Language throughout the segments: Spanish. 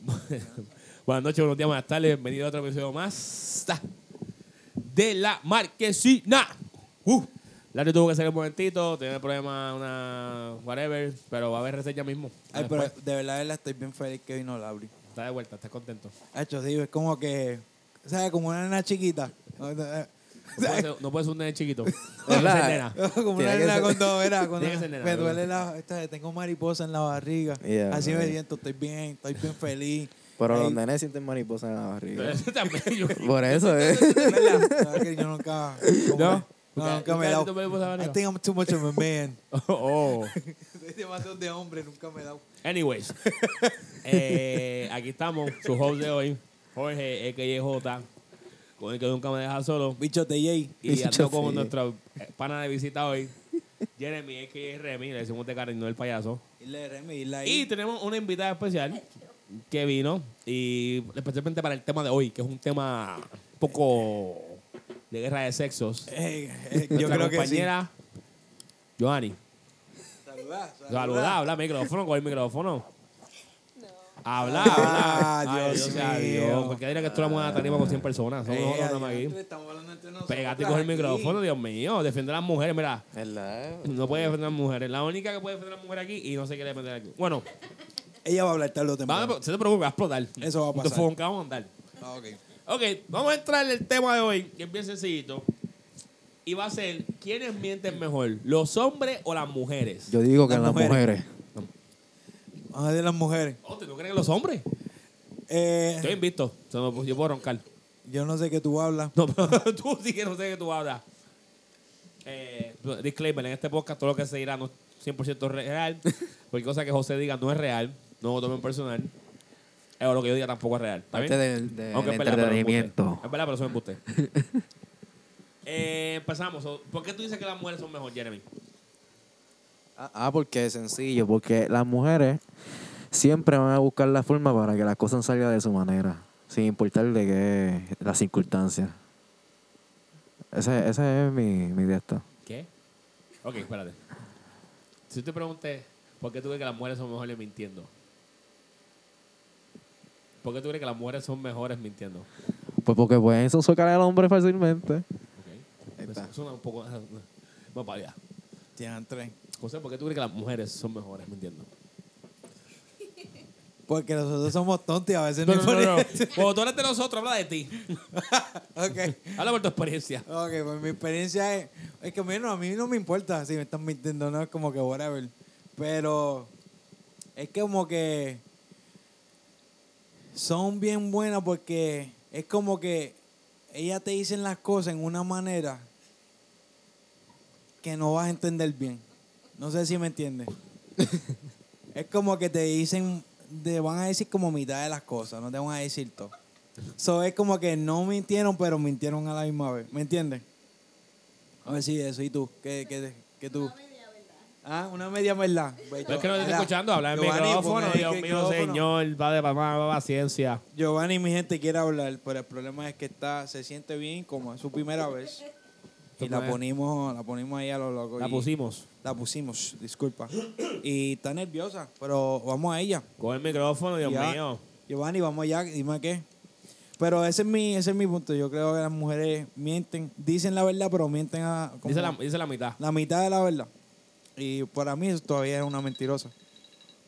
Buenas noches, buenos días, buenas tardes. Bienvenido a otro episodio más de La Marquesina. Uh. Larry tuvo que salir un momentito, tiene problema, una whatever, pero va a haber reseña mismo. Ay, pero Después. de verdad, de verdad, estoy bien feliz que vino Lauri. Está de vuelta, estás contento. Hecho, sí, es como que, ¿sabes? Como una nena chiquita. No puede ser, no puede ser un nene chiquito. ¿Verdad? Tiene que ser nena. como Tiene una que nena ser- con todo, ¿verdad? Cuando Tiene que ser nena, me ¿verdad? duele la, esta, tengo mariposa en la barriga. Yeah, Así me siento, estoy bien, estoy bien feliz. Pero Ey, los nenes sienten mariposa en la barriga. Ese también, yo- Por eso, ¿eh? ¿verdad? ¿Sabes que yo nunca, como- ¿No? no, nunca me he ¿Nunca dado. la I barriga? think I'm too much of a man. Oh. Soy demasiado de hombre, nunca me he dado. Anyways, eh, aquí estamos, su host de hoy, Jorge, EKJ, con el que nunca me deja solo. Bicho de Jay. Y ando con sí. nuestro eh, pana de visita hoy, Jeremy, EKJ Remy, le decimos de cariño el payaso. Y tenemos una invitada especial que vino, y especialmente para el tema de hoy, que es un tema un poco de guerra de sexos. Eh, eh, yo Nuestra creo que sí. compañera, Joanny. Saludá, Saluda, habla al micrófono, con el micrófono. Habla, Ah, habla. Ay, Dios mío. Dios. Porque dirá que esto es una tarima con 100 personas. Somos nosotros nada más aquí. estamos hablando entre nosotros Pégate y coge el micrófono, Dios mío. Defender a las mujeres, mira. ¿Verdad? No puede defender a las mujeres. La única que puede defender a las mujeres aquí y no se quiere defender aquí. Bueno, Ella va a hablar tarde o temprano. se te preocupe, va a explotar. Eso va a pasar. Te vamos a andar. Ah, ok. Ok, vamos a entrar en el tema de hoy, que es bien sencillito. Y va a ser, ¿quiénes mienten mejor? ¿Los hombres o las mujeres? Yo digo que Las las mujeres. mujeres. Vamos a ver las mujeres. Oh, ¿tú no crees que los hombres? Eh, Estoy invicto. Yo puedo roncar. yo no sé qué tú hablas. No, pero tú sí que no sé de qué tú hablas. Eh, disclaimer, en este podcast todo lo que se dirá no es 100% real. Cualquier cosa que José diga no es real. No lo tomen personal. Eh, o lo que yo diga tampoco es real. ¿Está Parte bien? del, del Aunque es verdad, entretenimiento. Es verdad, pero eso es embuste. eh, empezamos. ¿Por qué tú dices que las mujeres son mejor, Jeremy? Ah, ah, porque es sencillo. Porque las mujeres siempre van a buscar la forma para que las cosas salgan de su manera. Sin importar de qué las circunstancias. Ese, ese es mi, mi de esto. ¿Qué? Ok, espérate. Si te pregunté, ¿por qué tú crees que las mujeres son mejores mintiendo? ¿Por qué tú crees que las mujeres son mejores mintiendo? Pues porque pueden sofocar al hombre fácilmente. Ok. Ahí está. suena un poco... Vamos para allá. Tienen tres. José, ¿por qué tú crees que las mujeres son mejores mintiendo? Porque nosotros somos tontos y a veces No, no, no, no, Cuando tú eres de nosotros, habla de ti. Ok. Habla por tu experiencia. Ok, pues mi experiencia es. Es que bueno, a mí no me importa si me están mintiendo, no es como que whatever. Pero es que como que son bien buenas porque es como que ellas te dicen las cosas en una manera que no vas a entender bien. No sé si me entiendes. es como que te dicen, te van a decir como mitad de las cosas, no te van a decir todo. So es como que no mintieron, pero mintieron a la misma vez. ¿Me entiendes? A ver si eso. ¿Y tú? ¿Qué, qué, qué tú? Ah, una media verdad. Pues, es que no te estoy escuchando. Habla en Giovanni, micrófono. Dios mío, micrófono. señor. Va de mamá, va paciencia. Giovanni, mi gente, quiere hablar, pero el problema es que está, se siente bien como es su primera vez. Y la ponimos, la ponimos ahí a lo loco. La y- pusimos. La pusimos, disculpa. Y está nerviosa, pero vamos a ella. Con el micrófono, Dios Ya. mío. Giovanni, vamos allá, dime qué. Pero ese es mi, ese es mi punto. Yo creo que las mujeres mienten, dicen la verdad, pero mienten a Dice la, dice la mitad. la mitad de la verdad. Y para mí eso todavía es una mentirosa.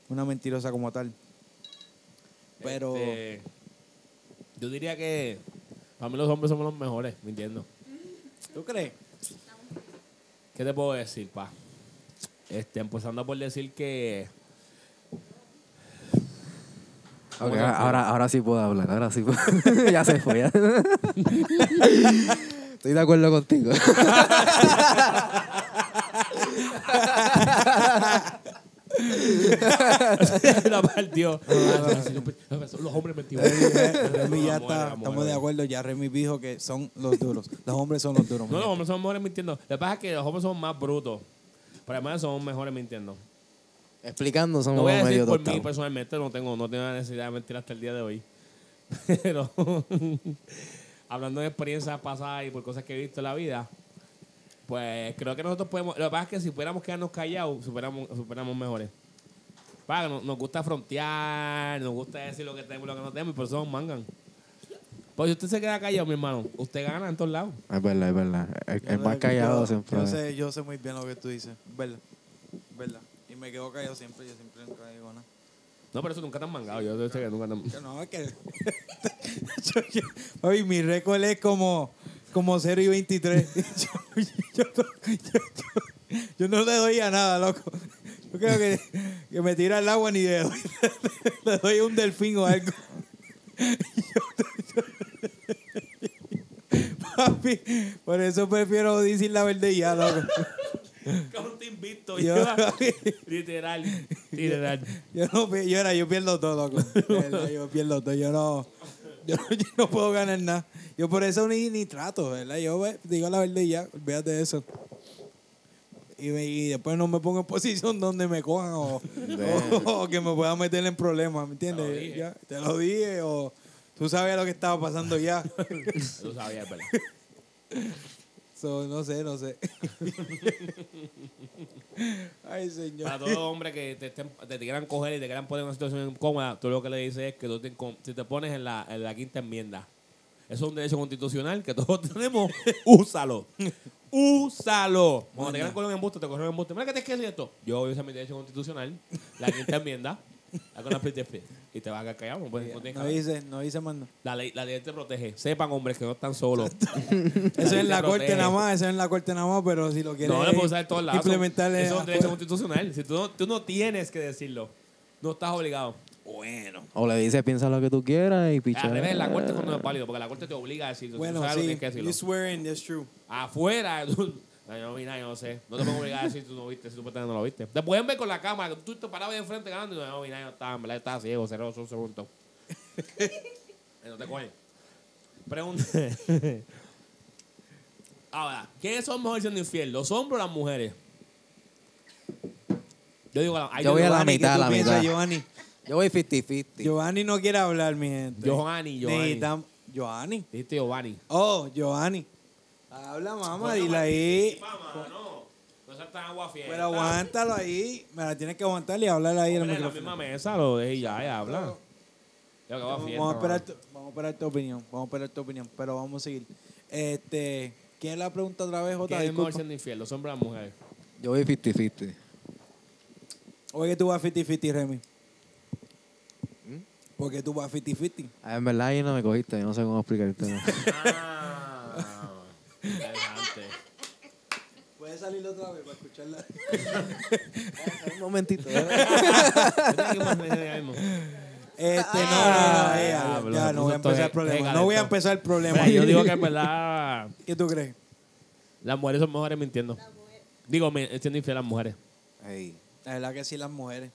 Una mentirosa como tal. Pero Este, yo diría que para mí los hombres somos los mejores, mintiendo. ¿tú crees? ¿Qué te puedo decir, pa? Este, empezando por decir que. Ok, ¿Cómo te ahora, ahora sí puedo hablar. Ahora sí puedo. ya se fue. ya. Estoy de acuerdo contigo. la partió. los hombres mentirosos. Remy ya está, estamos de acuerdo. Ya Remy dijo que son los duros. Los hombres son los duros. No, los hombres son mejores mintiendo. Lo que pasa es que los hombres son más brutos. Pero además son mejores mintiendo. Explicando, somos No voy a decir medio por mí personalmente, no tengo, no tengo la necesidad de mentir hasta el día de hoy. Pero hablando de experiencias pasadas y por cosas que he visto en la vida, pues creo que nosotros podemos. Lo que pasa es que si pudiéramos quedarnos callados, superamos, superamos mejores. Paga, nos, nos gusta frontear, nos gusta decir lo que tenemos y lo que no tenemos, y por eso nos mangan. Pues si usted se queda callado, mi hermano, usted gana en todos lados. Es verdad, es verdad. El, el más callado yo, siempre. Yo sé, yo sé muy bien lo que tú dices. Verdad. Verdad. Y me quedo callado siempre. Yo siempre nunca digo nada. No, pero eso nunca te han mangado. Yo sé que nunca te han Que No, es que. yo, yo- oye, mi récord es como, como 0 y 23. yo, yo, yo- no le doy a nada, loco. Yo creo que, que me tira al agua ni le doy, le doy un delfín o algo. Papi, por eso prefiero decir la verdad y ya, loco. Cabrón, te invito. Yo- literal, literal. Yo no yo, era, yo pierdo todo, loco. Yo pierdo todo. Yo no, yo, no- yo no puedo ganar nada. Yo por eso ni, ni trato, ¿verdad? Yo digo la verdad y ya, olvídate de eso. Y, me- y después no me pongo en posición donde me cojan o, o- o que me puedan meter en problemas, ¿me entiendes? Te lo dije. Ya, te lo dije o tú sabías lo que estaba pasando ya. Tú sabías, ¿verdad? So, no sé, no sé. Ay, señor. Para todos los hombres que te, estén- te quieran coger y te quieran poner en una situación incómoda, tú lo que le dices es que tú te, si te pones en la, en la quinta enmienda, eso es un derecho constitucional que todos tenemos, úsalo. Úsalo. Cuando te quieran coger un embuste, te cogen un embuste. Mira que te es esto. Yo voy a usar mi derecho constitucional, la quinta enmienda, y te vas a quedar callado. No, puedes- no dice, no dice mando. la, ley, la ley te protege. Sepan, hombres, que no están solos. Eso es en la te corte nada más, eso es en la corte nada más, pero si lo quieres No, lo puedes usar todos lados. implementar Eso es un derecho constitucional. Si tú no, tú no tienes que decirlo, no estás obligado. Bueno. O le dices, piensa lo que tú quieras y picha. Al revés, la corte es cuando es válido, porque la corte te obliga a decirlo. Bueno, tú sabes lo que sí. tienes que decirlo. You swearing, that's true. Afuera, tú, no, yo no vi nada, yo no sé. No te puedo obligar a decir si tú no viste, si tú no lo viste. Te pueden ver con la cámara, tú te parabas ahí enfrente ganando y no, no vi nada, yo estaba, en verdad, estaba ciego, cerró un segundo. Eh, no te cogen. Pregunta. Ahora, ¿quiénes son mejor siendo infiel? ¿Los hombres o las mujeres? Yo digo, ay, Yo voy a la Giovanni, ¿qué mitad, la piensas, mitad. Giovanni? Yo voy 50-50. Giovanni no quiere hablar, mi gente. Giovanni, Giovanni. Necesitam- Giovanni. Dijiste Giovanni. Oh, Giovanni. Habla, mamá, dile ahí. No, no seas tan agua fiel. Pero aguántalo ahí. Me la tienes que aguantar y hablarle ahí al en la misma mesa, lo dejé y ya, ya habla. Yo va Vamos, fiel, vamos a esperar tu, vamos a esperar tu opinión. Vamos a esperar tu opinión. Pero vamos a seguir. Este, ¿Quién la pregunta otra vez, Jota? ¿Quién es mejor siendo infiel? ¿Los hombres o las mujeres? Yo voy 50-50. Oye, tú vas 50-50, Remy. ¿Mm? ¿Por qué tú vas 50-50? Ah, En verdad, ahí no me cogiste. Yo no sé cómo explicarte. Ah, ¿Puedes salir otra vez para escucharla? Un momentito. Mismo. Este, no, no, no, eh, ya, no voy a empezar el problema. No voy a empezar el problema. Yo digo que en verdad ¿Qué tú crees? las mujeres son mejores mintiendo. Digo, mi- siendo infiel a las mujeres. Ey. La verdad que sí, las mujeres.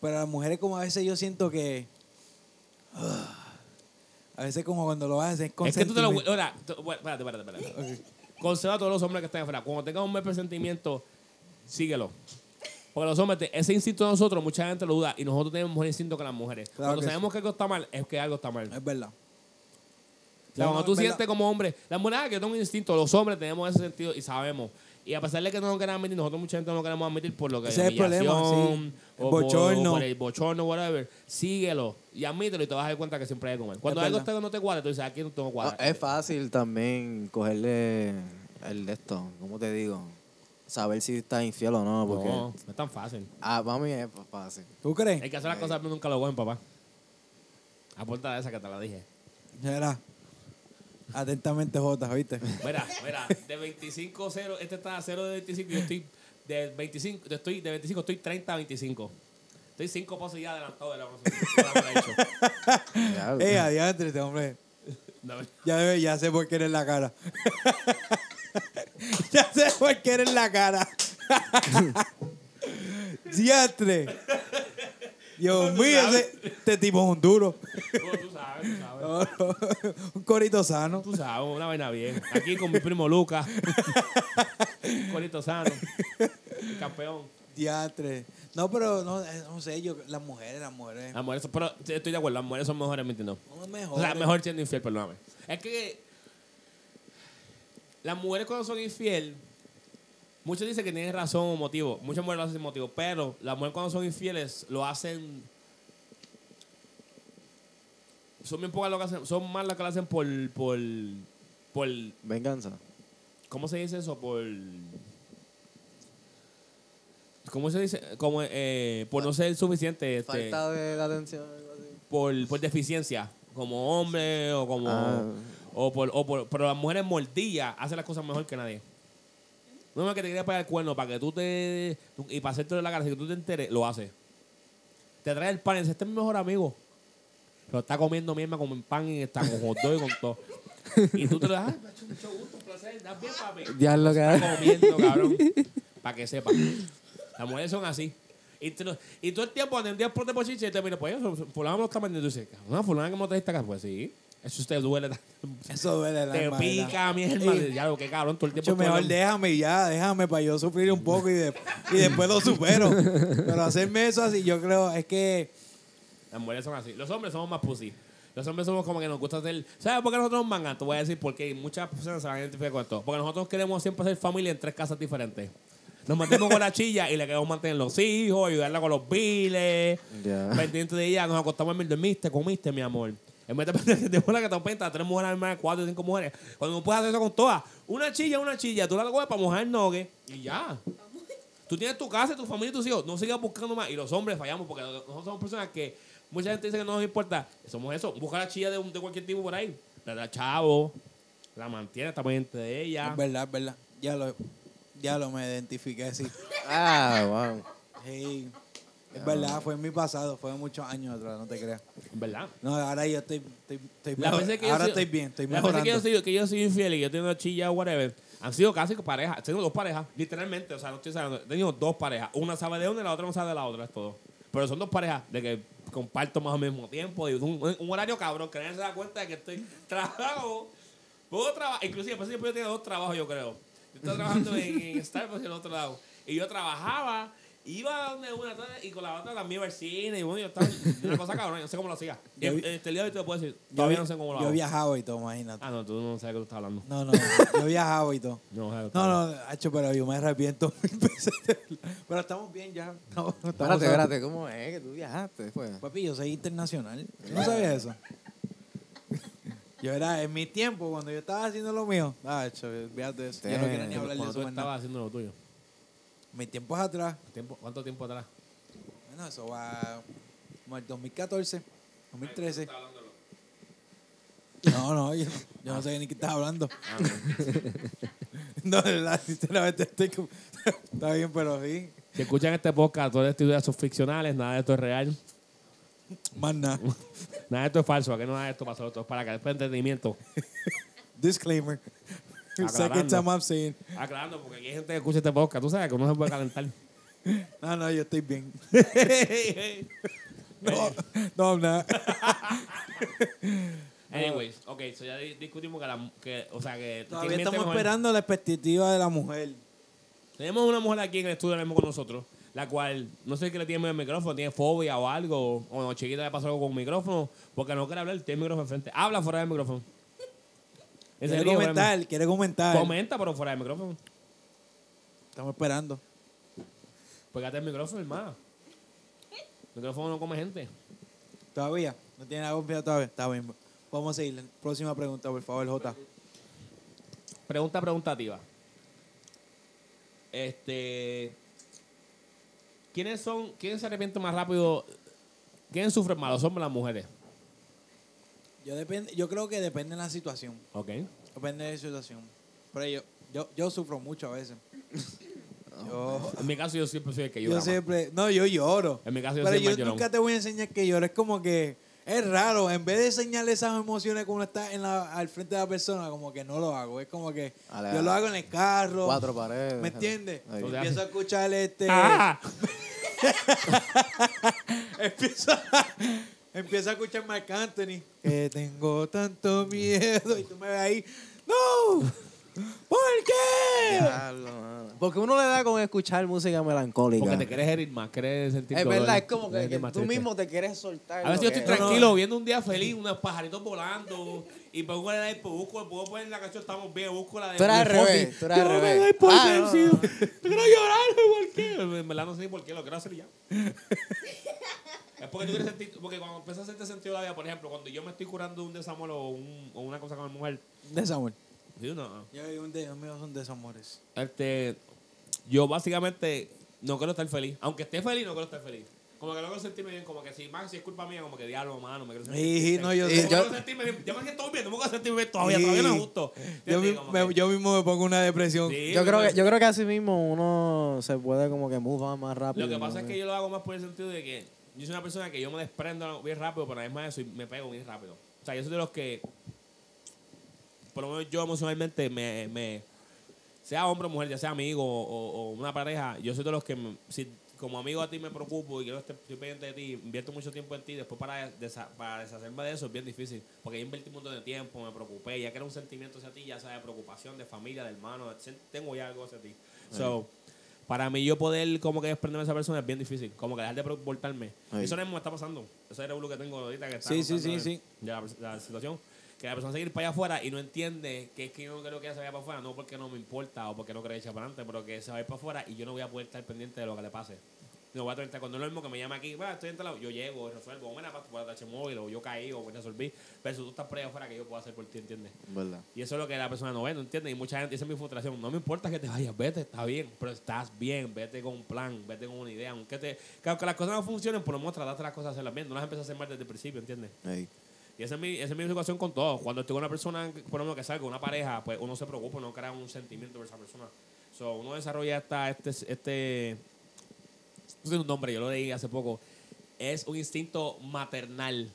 Pero las mujeres, como a veces yo siento que. ah, a veces, como cuando lo haces, es Es que tú te lo... Ahora, espérate, espérate, espérate. Ok. Consejo a todos los hombres que están afuera. Cuando tengas un buen presentimiento, síguelo. Porque los hombres, ese instinto de nosotros, mucha gente lo duda. Y nosotros tenemos mejor instinto que las mujeres. Claro cuando que sabemos que algo está mal, es que algo está mal. Es verdad. O sea, cuando tú sientes como hombre, las mujeres que tengo un instinto, los hombres tenemos ese sentido y sabemos. Y a pesar de que no nos queramos admitir, nosotros mucha gente no queremos admitir por lo que Ese es el problema, sí. El o por- bochorno. o por el bochorno, whatever. Síguelo y admítelo y te vas a dar cuenta que siempre hay que comer. Cuando Es algo verdad. te- no te cuadra, tú dices, aquí no tengo No, cuadra. es fácil también cogerle el de esto. ¿Cómo te digo? Saber si estás infiel o no. Porque, no, no es tan fácil. Ah, para mí es fácil. ¿Tú crees? Hay que hacer las cosas pero nunca lo cogen, papá. Apunta de esa que te la dije. Era. Atentamente, Jota, ¿viste? Mira, mira, de 25 0, este está a 0 de 25, yo estoy de 25, yo estoy de 25, estoy 30 a 25. Estoy 5 pasos ya adelantado de la Ya, Eh, adiante, este hombre. Ya, debe- ya sé por qué eres la cara. ya sé por qué eres la cara. Diantre. Dios mío, ese- este tipo es un duro. Tú sabes, tú sabes. un corito sano. Tú sabes, una vaina bien. Aquí con mi primo Lucas. Un Corito sano. El campeón. No, pero no, eh, no sé, yo, las mujeres, las mujeres. Las mujeres son- pero estoy de acuerdo, las mujeres son mejores mintiendo. Son mejores. O sea, mejor siendo infiel, perdóname. Es que las mujeres cuando son infiel, Muchos dicen que tienen razón o motivo. Muchas mujeres lo hacen sin motivo. Pero las mujeres cuando son infieles lo hacen. Son bien pocas lo que hacen. Son más las que lo hacen por. por. por. Venganza. ¿Cómo se dice eso? Por. ¿Cómo se dice? Como, eh, por no ser suficiente. Este, Falta de atención. algo así. por, por deficiencia. Como hombre o como. Ah. O por, o por, pero las mujeres mordillas hacen las cosas mejor que nadie. No es más que te quería pegar el cuerno para que tú te. Y para hacerte la cara, si que tú te enteres, lo hace. Te trae el pan y dice: Este es mi mejor amigo. Pero está comiendo mierda con el pan y está con hot dog y con todo. Y tú te lo das, "Ay, macho, mucho gusto, un placer, ¿estás bien, papi? Diablo, Está cabrón. comiendo, cabrón. Para que sepa. Las mujeres son así. Y, te lo- y todo el tiempo, día por de pochiche, y te mira, pues, fulano me lo está vendiendo. Y tú dices, no, fulano que me trajiste acá. Pues sí, eso usted duele. Eso duele Te alma, pica, ¿verdad? mi hermano. Sí. Ya lo que cabrón, todo el tiempo. Mucho mejor déjame y ya, déjame para yo sufrir un poco y, de- y después lo supero. Pero hacerme eso así, yo creo, es que Las mujeres son así. Los hombres somos más pussy. Los hombres somos como que nos gusta hacer. ¿Sabes por qué nosotros nos mangan? Te voy a decir porque muchas personas se van a identificar con esto. Porque nosotros queremos siempre hacer familia en tres casas diferentes. Nos mantenemos con la chilla y le queremos mantener los hijos, ayudarla con los biles, Ya. pendiente de ella. Nos acostamos en dormiste, comiste, mi amor. En vez de pendiente de una que te penta, tres mujeres, hermanas, cuatro, cinco mujeres. Cuando no puedes hacer eso con todas, una chilla, una chilla, tú la coges para mojar el nogue y ya. Tú tienes tu casa, tu familia y tus hijos. No sigas buscando más. Y los hombres fallamos porque nosotros somos personas que mucha gente dice que no nos importa. Somos eso. Busca la chilla de, un- de cualquier tipo por ahí. La da chavo. La mantiene, está pendiente de ella. es verdad, es verdad. Ya lo, ya lo me identifiqué así. Ah, wow. Sí, es verdad, fue en mi pasado, fue muchos años atrás, no te creas. ¿Verdad? No, ahora yo estoy, estoy, estoy mejor- que yo ahora estoy bien, estoy las veces mejorando. que yo, soy, que yo soy infiel y yo tengo una chilla o whatever, han sido casi parejas. Tengo dos parejas, literalmente. O sea, no estoy sabiendo. He tenido dos parejas. Una sabe de una y la otra no sabe de la otra, es todo. Pero son dos parejas de que comparto más al mismo tiempo. Y un, un horario cabrón, que nadie se da cuenta de que estoy trabajo. Puedo trabajar. Inclusive, por eso yo tenía dos trabajos, yo creo. Yo estaba trabajando en, en Starbucks y en el otro lado. Y yo trabajaba, iba a donde una tarde y con la otra también iba al cine. Y bueno, yo estaba una cosa cabrón, no sé cómo lo hacía. Y Yo en- vi- en este día de hoy te lo puedo decir. Yo Todavía no sé cómo lo Yo hago. viajaba y todo, imagínate. Ah, no, tú no sabes de qué tú estás hablando. No, no, yo viajaba y todo. No, sabes de qué tú No, hablando. no, hacho, pero yo me arrepiento mil veces. Pero estamos bien ya. Estamos, estamos Espérate, espérate, ¿cómo es que tú viajaste después? Papi, yo soy internacional. ¿Tú no sabías eso? Yo era, en mi tiempo, cuando yo estaba haciendo lo mío. Ah, hecho, olvídate eso. Yo no quiero ni hablar de eso. tú más nada. estabas haciendo lo tuyo. Mis tiempos atrás. ¿Tiempo, ¿Cuánto tiempo atrás? Bueno, eso va como el 2014, 2013. No, no, yo no, yo no sé ni qué estás hablando. Ah, No, de verdad, sinceramente estoy como- Está bien, pero sí. Si escuchan este podcast, todas estas ideas son ficcionales, nada de esto es real. Más nada. Nada esto es falso, aquí no de esto pasó, esto es para que después entretenimiento. Disclaimer. Second time I'm saying. Aclarando, porque aquí hay gente que escucha este podcast, tú sabes que uno se puede calentar. No, no, yo estoy bien. No, no, nada. Anyways, ok, so ya di- discutimos que, la, que o sea, que... Todavía ¿quién miente estamos esperando la expectativa de la mujer. Tenemos una mujer aquí en el estudio ahora mismo con nosotros, la cual no sé qué le tiene al micrófono, tiene fobia o algo, o no, chiquita le pasó algo con el micrófono, porque no quiere hablar, tiene el micrófono enfrente. Habla fuera del micrófono. En Quiere serio, fuera del comentar, quiere comentar. Comenta, pero fuera del micrófono. Estamos esperando. Pégate el micrófono, hermano. El micrófono no come gente. Todavía. No tiene la confianza todavía. Está bien. Vamos a seguir. Próxima pregunta, por favor, J. Pregunta preguntativa. Este. ¿Quiénes son, quiénes se arrepienten más rápido? ¿Quiénes sufren más, los hombres o las mujeres? Yo, depende, yo creo que depende de la situación. Ok. Depende de la situación. Pero yo, yo, yo sufro mucho a veces. Yo, En mi caso, yo siempre soy el que yo llora. más. siempre. No, yo lloro. En mi caso, yo Pero soy yo llorón. nunca te voy a enseñar que lloro. Es como que es raro. En vez de enseñarle esas emociones cuando está en la, al frente de la persona, como que no lo hago. Es como que Ale, yo lo hago en el carro. Cuatro paredes. ¿Me entiendes? Empiezo a escuchar este. ¡Ah! empiezo, a, empiezo a escuchar Marc Anthony. Que tengo tanto miedo. Y tú me ves ahí. ¡No! ¡Por qué? Diablo. Porque uno le da con escuchar música melancólica. Porque te quieres herir más, quieres sentir es dolor, verdad, es como que, que tú mismo te quieres soltar. A veces yo estoy tranquilo, viendo un día feliz, unos pajaritos volando, y pongo el iPod, busco, puedo poner la canción Estamos Bien, busco la de Tú eras al revés, tú eras al Yo me revés. doy por Ah, no, no. Yo quiero llorar, ¿por qué? En verdad no sé ni por qué, lo quiero hacer ya. es porque tú quieres sentir, porque cuando empiezas a sentir sentido de la vida, por ejemplo, cuando yo me estoy curando de un desamor o, un- o una cosa con mi mujer, Desamor. sí, no, Yo vi un de, míos son desamores. este, yo básicamente no quiero estar feliz. Aunque esté feliz, no quiero estar feliz. Como que no quiero sentirme bien, como que si más si es culpa mía, como que diablo, mano, me quiero sentir Sí, bien. no, yo Como sé. que Yo- no quiero sentirme bien. Yo me siento bien, no me quiero sentir bien todavía, todavía no es justo. Yo, ¿Entiendes? mi- Como me- que- yo mismo me pongo una depresión. Sí, Yo creo, que, yo creo que así mismo uno se puede como que move on más rápido. Lo que ¿no? pasa es que yo lo hago más por el sentido de que yo soy una persona que yo me desprendo bien rápido, pero además de eso y me pego bien rápido. O sea, yo soy de los que, por lo menos yo emocionalmente, me, me sea hombre o mujer, ya sea amigo o, o una pareja, yo soy de los que, me- si como amigo a ti me preocupo y quiero estar estoy pendiente de ti, invierto mucho tiempo en ti, después para, desa- para deshacerme de eso es bien difícil, porque yo invertí un montón de tiempo, me preocupé, ya que era un sentimiento hacia ti, ya sea de preocupación, de familia, de hermano, tengo ya algo hacia ti. So, para mí yo poder como que desprenderme de esa persona es bien difícil, como que dejar de preocuparme. Eso mismo me está pasando. Ese es el que tengo ahorita que está Sí, sí, sí, de- sí. de la situación. Que la persona seguir para allá afuera y no entiende que es que yo no quiero que ella se vaya para afuera, no porque no me importa o porque no quiero echar para adelante, pero que se vaya para afuera y yo no voy a poder estar pendiente de lo que le pase. No voy a tener, cuando es lo mismo que me llama aquí, "Va, estoy en tal lado", yo llego, resuelvo, mira, para para el móvil, o yo caí, o resolví, pero tú estás por allá afuera que yo puedo hacer por ti, ¿entiendes? ¿Verdad? Y eso es lo que la persona no ve, no entiende. Y mucha gente, esa es mi frustración. No me importa que te vayas, vete, está bien, pero estás bien, vete con un plan, vete con una idea. Aunque, te, que aunque las cosas no funcionen, por lo menos trataste las cosas a hacerlas bien. No las empiezas a hacer mal desde el principio, ¿entiendes? Y esa es, mi, esa es mi situación con todo. Cuando estoy con una persona, por ejemplo, que salga, una pareja, pues uno se preocupa, uno crea un sentimiento por esa persona. So, uno desarrolla esta, este, este, no sé un nombre, yo lo leí hace poco. Es un instinto maternal.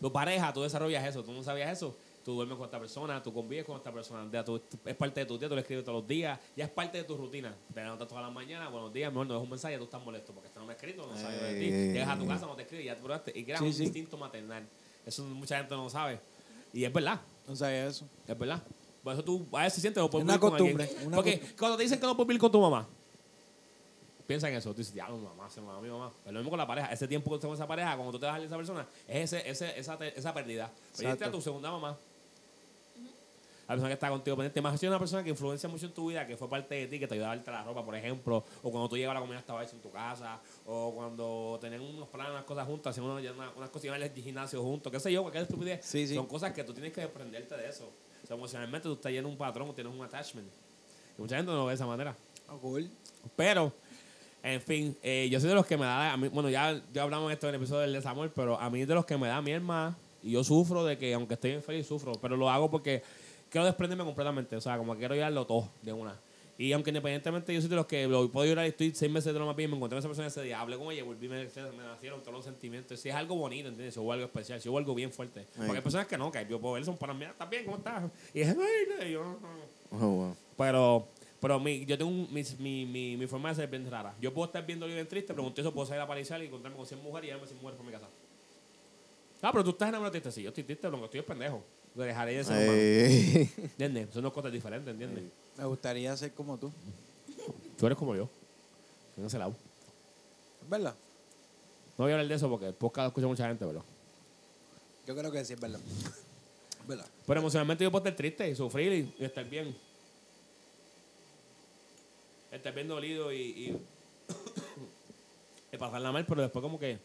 Tu pareja, tú desarrollas eso. Tú no sabías eso. Tú duermes con esta persona, tú convives con esta persona. Tú- es parte de tu día, tú le escribes todos los días. Ya es parte de tu rutina. Te levantas todas las mañanas, buenos días, mejor no dejas un mensaje, tú estás molesto porque este no me ha escrito, no sabe de ti. Llegas a tu casa, no te escribe, ya te probaste. Y creas Sí, un sí. instinto maternal. Eso mucha gente no lo sabe. Y es verdad, No sabía eso. es verdad. Por eso tú a veces sientes que no puedes Una vivir con alguien. costumbre, una Porque costumbre. cuando te dicen que no puedes vivir con tu mamá, piensa en eso. Tú dices, ya, mi mamá, se me va mi mamá. Pero lo mismo con la pareja. Ese tiempo que estás con esa pareja, cuando tú te vas de esa persona, es ese, ese, esa, esa pérdida. Perdiste a tu segunda mamá. La persona que está contigo pendiente. Más si una persona que influencia mucho en tu vida, que fue parte de ti, que te ayudaba a darte la ropa, por ejemplo, o cuando tú llegabas a la comida estaba hecha en tu casa, o cuando tenían unos planes, unas cosas juntas, hacían una- una- unas cosas de gimnasio juntos, qué sé yo, cualquier estupidez. Sí, sí. Son cosas que tú tienes que desprenderte de eso. O sea, emocionalmente tú estás lleno de un patrón, tienes un attachment. Y mucha gente no lo ve de esa manera. Ah, cool. Pero, en fin, eh, yo soy de los que me da, a mí- bueno, ya, ya hablamos de esto en el episodio del desamor, pero a mí de los que me da miel más, y yo sufro de que, aunque estoy bien feliz, sufro, pero lo hago porque quiero desprenderme completamente, o sea, como que quiero llorarlo todo de una. Y aunque independientemente yo soy de los que lo puedo llorar y estoy seis meses de lo más bien, me encontré con esa persona ese día, hablé con ella, volví, me, me nacieron todos los sentimientos. Si es algo bonito, ¿entiendes? Si hubo algo especial, si hubo algo bien fuerte. Porque hay personas que no, que yo puedo ver, son para mí, ¿estás bien? ¿Cómo estás? Y es, ay, no", y yo, "No". Oh, wow. Pero, pero mi, yo tengo un- mi, mi, mi, mi forma de ser bien rara. Yo puedo estar viendo bien triste, pregunté eso, puedo salir a pariciar y encontrarme con 100 mujeres y llevarme 100 mujeres por mi casa. Ah, pero tú estás enamorado triste. Sí, yo estoy triste, pero lo que estoy es pendejo. Lo dejaré de ser humano. Ey. ¿Entiendes? Son dos cosas diferentes, ¿entiendes? Me gustaría ser como tú. Tú eres como yo. En ese lado. ¿Es verdad? No voy a hablar de eso porque el podcast lo escucha mucha gente, ¿verdad? Yo creo que sí, es verdad. Es verdad. Pero emocionalmente yo puedo estar triste y sufrir y, y estar bien. Estar bien dolido y, y, y pasarla mal, pero después como que,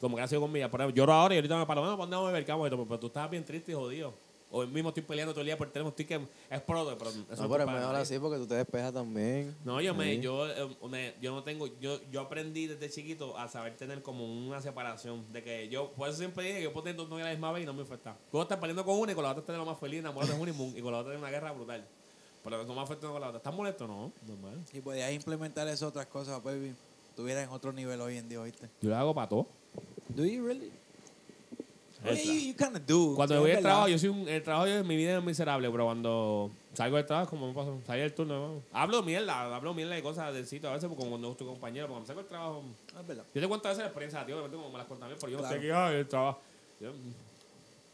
como que ha sido conmigo. Por ejemplo, lloro ahora y ahorita me paro, bueno, ¿para dónde vamos a beber? Camo? Pero tú estabas bien triste y jodido. O el mismo estoy peleando todo el día por teléfono, estoy que exploto, pero eso No, es pero es mejor así porque tú te despejas también. No, yo me, yo, eh, me- yo no tengo, yo, yo aprendí desde chiquito a saber tener como una separación. De que yo, por eso siempre dije que yo puedo tener dos novias la misma vez y no me afecta. Puedo estar peleando con una y con la otra estar lo más feliz, enamorado de honeymoon y con la otra tener una guerra brutal. Pero no me afecta una con la otra. ¿Estás molesto? No, normal. Si podías implementar esas otras cosas, baby, estuvieras en otro nivel hoy en día, ¿oíste? Yo lo hago para todo. Do you really? You, do. Cuando me voy es al trabajo, yo soy un, el trabajo de mi vida es miserable, pero cuando salgo del trabajo, como me pasó, salí del turno, ¿no? hablo mierda, hablo mierda de cosas del sitio, a veces porque cuando tu compañero, porque cuando salgo del trabajo, Es verdad. Yo te cuento a veces la experiencia, tío, me las mí, pero yo Claro. no sé qué, el trabajo. Yo,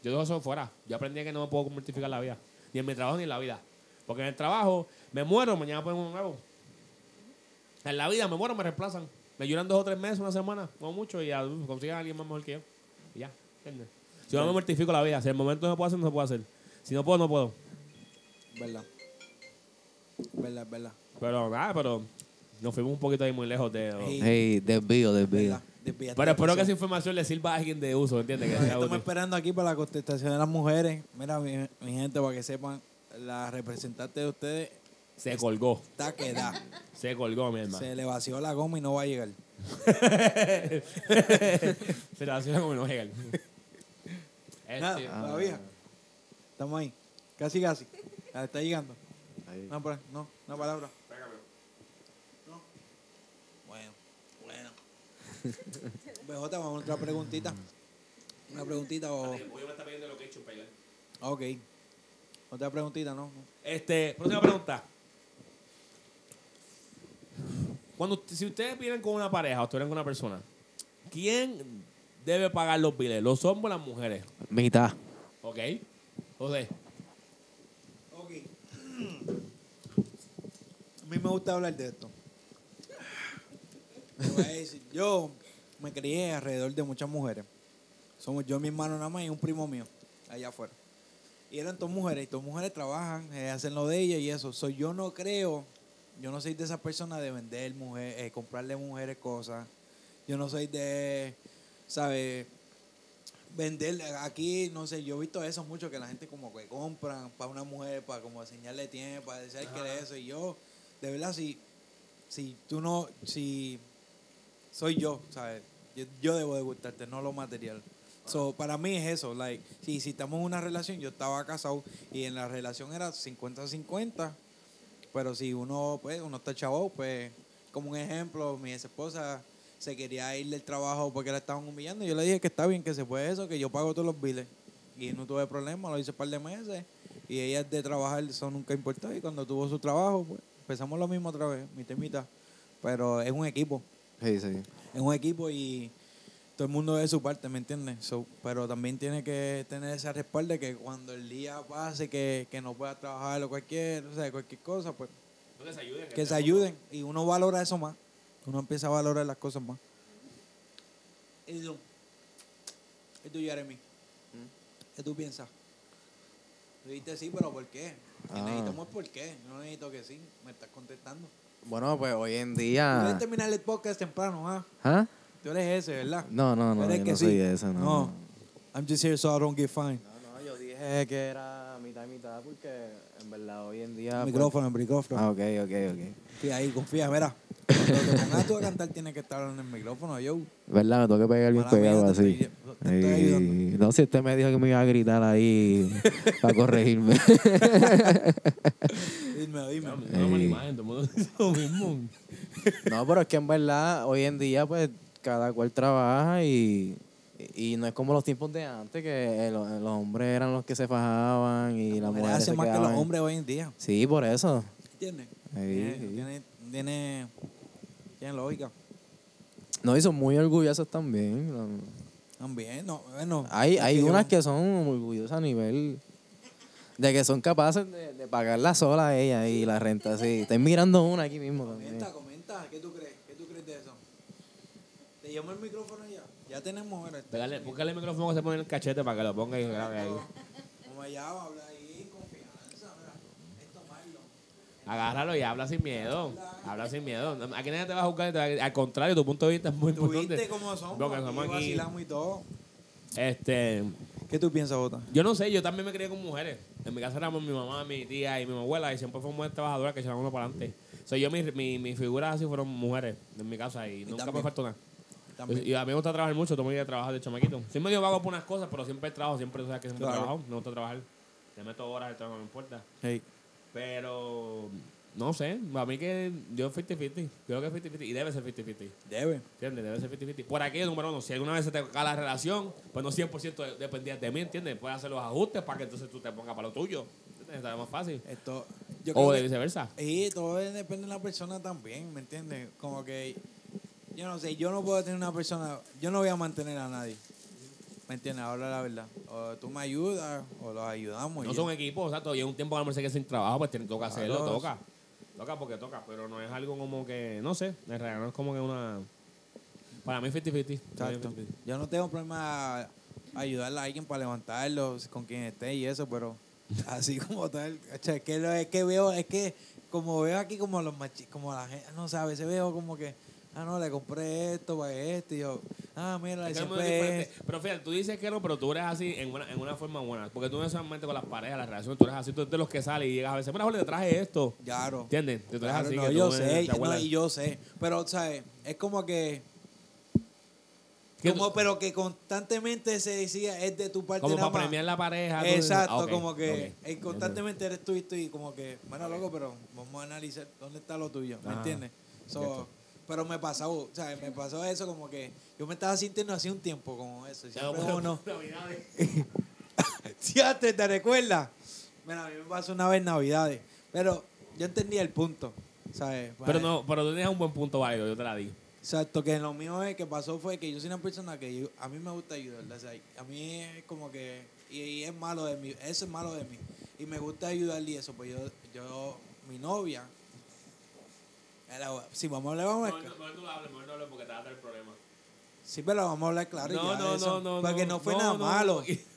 yo dejo eso fuera. Yo aprendí que no me puedo mortificar la vida. Ni en mi trabajo ni en la vida. Porque en el trabajo me muero, mañana ponen uno nuevo. En la vida me muero, me reemplazan. Me lloran dos o tres meses, una semana, no mucho, y ya consiguen a alguien más mejor que yo. Y ya, ¿entiendes? Si yo no me mortifico la vida, si en el momento no se puede hacer, no se puede hacer. Si no puedo, no puedo. Verdad. Verdad, verdad. Pero nada, pero nos fuimos un poquito ahí muy lejos de... Hey, desvío, desvío. Verdad. Pero espero que esa información le sirva a alguien de uso, ¿entiendes? Que sea Estamos útil. esperando aquí para la contestación de las mujeres. Mira, mi, mi gente, para que sepan, la representante de ustedes Se colgó. está que da. Se colgó, mi hermano. Se le vació la goma y no va a llegar. Se la hacía como no llegan. Nada, Este, todavía. Estamos ahí. Casi, casi. Ah, Está llegando. Ahí. No, no, una palabra. No. Bueno, bueno. BJ, vamos a otra preguntita. Una preguntita o. pollo me está pidiendo location para llegar. Ok. Otra preguntita, ¿no? Este, próxima pregunta. Cuando, si ustedes vienen con una pareja o ustedes vienen con una persona, ¿quién debe pagar los biles? ¿Los hombres o las mujeres? Mitad. ¿Ok? José. Ok. A mí me gusta hablar de esto. Te voy a decir, yo me crié alrededor de muchas mujeres. Somos yo, mi hermano nada más y un primo mío allá afuera. Y eran dos mujeres, y dos mujeres trabajan, eh, hacen lo de ellas y eso. So, yo no creo, yo no soy de esas personas de vender mujeres, eh, comprarle mujeres cosas. Yo no soy de, ¿sabes? Vender, aquí, no sé, yo he visto eso mucho, que la gente como que compran para una mujer, para como enseñarle tiempo, para decir que de eso. Y yo, de verdad, si, si tú no, si soy yo, ¿sabes? Yo, yo debo de gustarte, no lo material. So, para mí es eso, like, si, si estamos en una relación, yo estaba casado y en la relación era 50-50, pero si uno, pues, uno está chavo, pues, como un ejemplo, mi ex esposa se quería ir del trabajo porque la estaban humillando. y Yo le dije que está bien, que se puede eso, que yo pago todos los biles. Y no tuve problema, lo hice un par de meses. Y ella de trabajar, eso nunca importó. Y cuando tuvo su trabajo, pues empezamos lo mismo otra vez, mitad y mitad. Pero es un equipo, Sí, sí. es un equipo y todo el mundo de su parte, ¿me entiendes? So, pero también tiene que tener ese respaldo que cuando el día pase, que, que no pueda trabajar o cualquier, o sea, cualquier cosa, pues Que se ayuden. que se ayuden y uno valora eso más. Uno empieza a valorar las cosas más. ¿Y tú? ¿Y tú, Jeremy? ¿Qué tú piensas? Tú dijiste sí, pero ¿por qué? Ah. necesitamos por qué. No necesito que sí. Me estás contestando. Bueno, pues hoy en Tú día. debes terminar el podcast temprano, ¿ah? ¿Ah? Tú eres ese, ¿verdad? No, no, no. Tú eres yo que no sí. soy ese, no. No. I'm just here so I don't get fined. No, no, yo dije que era mitad y mitad porque en verdad hoy en día. El pues- micrófono, el micrófono. Ah, ok, ok, ok. Confía ahí, confía. Mira, cuando te pongas tú a cantar tienes que estar en el micrófono, yo. ¿Verdad? Me tengo que pegar bien Mala mía, pegado te así. estoy- te estoy ayudando. No, si usted me dijo que me iba a gritar ahí para corregirme. Dime, dime. No, no me imagen, todo el mundo dice lo mismo. no, pero es que en verdad hoy en día pues cada cual trabaja y, y no es como los tiempos de antes que los, los hombres eran los que se fajaban y las Mujeres mujeres se hacen más que quedaban. los hombres hoy en día. Sí, por eso. ¿Entiendes? Sí, tiene, sí. tiene, tiene, tiene lógica. No, y son muy orgullosos también. También, no, bueno. Hay, hay unas que son orgullosas a nivel de que son capaces de, de pagarla sola a ella y la renta. Sí, estoy mirando una aquí mismo también. Comenta, comenta, ¿qué tú crees? ¿Qué tú crees de eso? ¿Te llamo el micrófono ya? Ya tenemos, Pégale, búscale el micrófono que se pone en el cachete para que lo ponga y grabe ahí. Como allá, habla ahí, confianza, mira. Esto malo. Agárralo y habla sin miedo. Habla sin miedo. Aquí nadie te va a juzgar. Al contrario, tu punto de vista es muy ¿Tú importante. viste cómo somos? Porque Aquí somos aquí. vacilamos y todo. Este, ¿Qué tú piensas, Jota? yo no sé, yo también me crié con mujeres. En mi casa éramos mi mamá, mi tía y mi abuela y siempre fuimos mujeres trabajadoras que echaban uno para adelante. So, yo, mi, mi, mis figuras así fueron mujeres en mi casa y, nunca me faltó nada. También. Y a mí me gusta trabajar mucho, todo mi día trabajar de chamaquito. Soy medio vago por unas cosas, pero siempre trabajo, siempre tú sabes que siempre Claro. trabajado. Me gusta trabajar. Le meto horas, el trabajo no me importa. Hey. Pero, no sé, a mí que yo 50-50. Creo que es 50-50 y debe ser 50-50. Debe. ¿Entiendes? Debe ser 50-50. Por aquello, número uno, si alguna vez se te cae la relación, pues no 100% de- dependías de mí, ¿entiendes? Puedes hacer los ajustes para que entonces tú te pongas para lo tuyo. ¿Entiendes? Está más fácil. Esto, yo O de viceversa. Y todo depende de la persona también, ¿me entiendes? Como que, yo no sé, yo no puedo tener una persona, yo no voy a mantener a nadie. ¿Me entiendes? Ahora la verdad. O tú me ayudas o los ayudamos. y No ya. son equipos, exacto. Y es un tiempo a lo mejor se queda sin trabajo, pues tiene, toca hacerlo, Claro. toca. Toca porque toca, pero no es algo como que, no sé, en realidad no es como que una... Para mí 50-50. Para mí Exacto. 50-50. Yo no tengo problema a ayudarle a alguien para levantarlo, con quien esté y eso, pero así como tal. Es que, lo- es que veo, es que como veo aquí como los machi, como la gente, no sé, a veces veo como que, ah, no, le compré esto para esto, y yo, ah, mira, Es que es. Pero fíjate, tú dices que no, pero tú eres así en una, en una forma buena. Porque tú no solamente con las parejas, las relaciones, tú eres así, tú eres de los que sales y llegas a veces, mira, Jorge, te traje esto. Claro. ¿Entiendes? Claro, así no, que yo sé, no, y yo sé, pero, ¿sabes? Es como que, ¿Qué como, pero que constantemente se decía, es de tu parte Como nada para premiar la pareja. Exacto, ah, ok, como que ok. eh, constantemente eres tú y tú y como que, bueno, loco, pero vamos a analizar dónde está lo tuyo, ¿me Ajá. entiendes? So. Pero me pasó, o sea, me pasó eso como que yo me estaba sintiendo hace un tiempo como eso. Siempre uno, Navidades. antes te recuerdas, Mira, a mí me pasó una vez Navidades, pero yo entendía el punto, ¿sabes? Pero Vale. no, pero tú tienes un buen punto válido, yo te la digo. Exacto, que lo mío es que pasó fue que yo soy una persona que yo- a mí me gusta ayudar. o sea, a mí es como que, y, y es malo de mí, eso es malo de mí. Y me gusta ayudar y eso, pues yo, yo mi novia, si vamos a hablar, vamos a hablar. Mejor no hables, mejor no hables porque te va a dar el problema. Sí, pero vamos a hablar claro. y No, ya no, eso, no, no. Porque no, fue no, nada no, malo. no.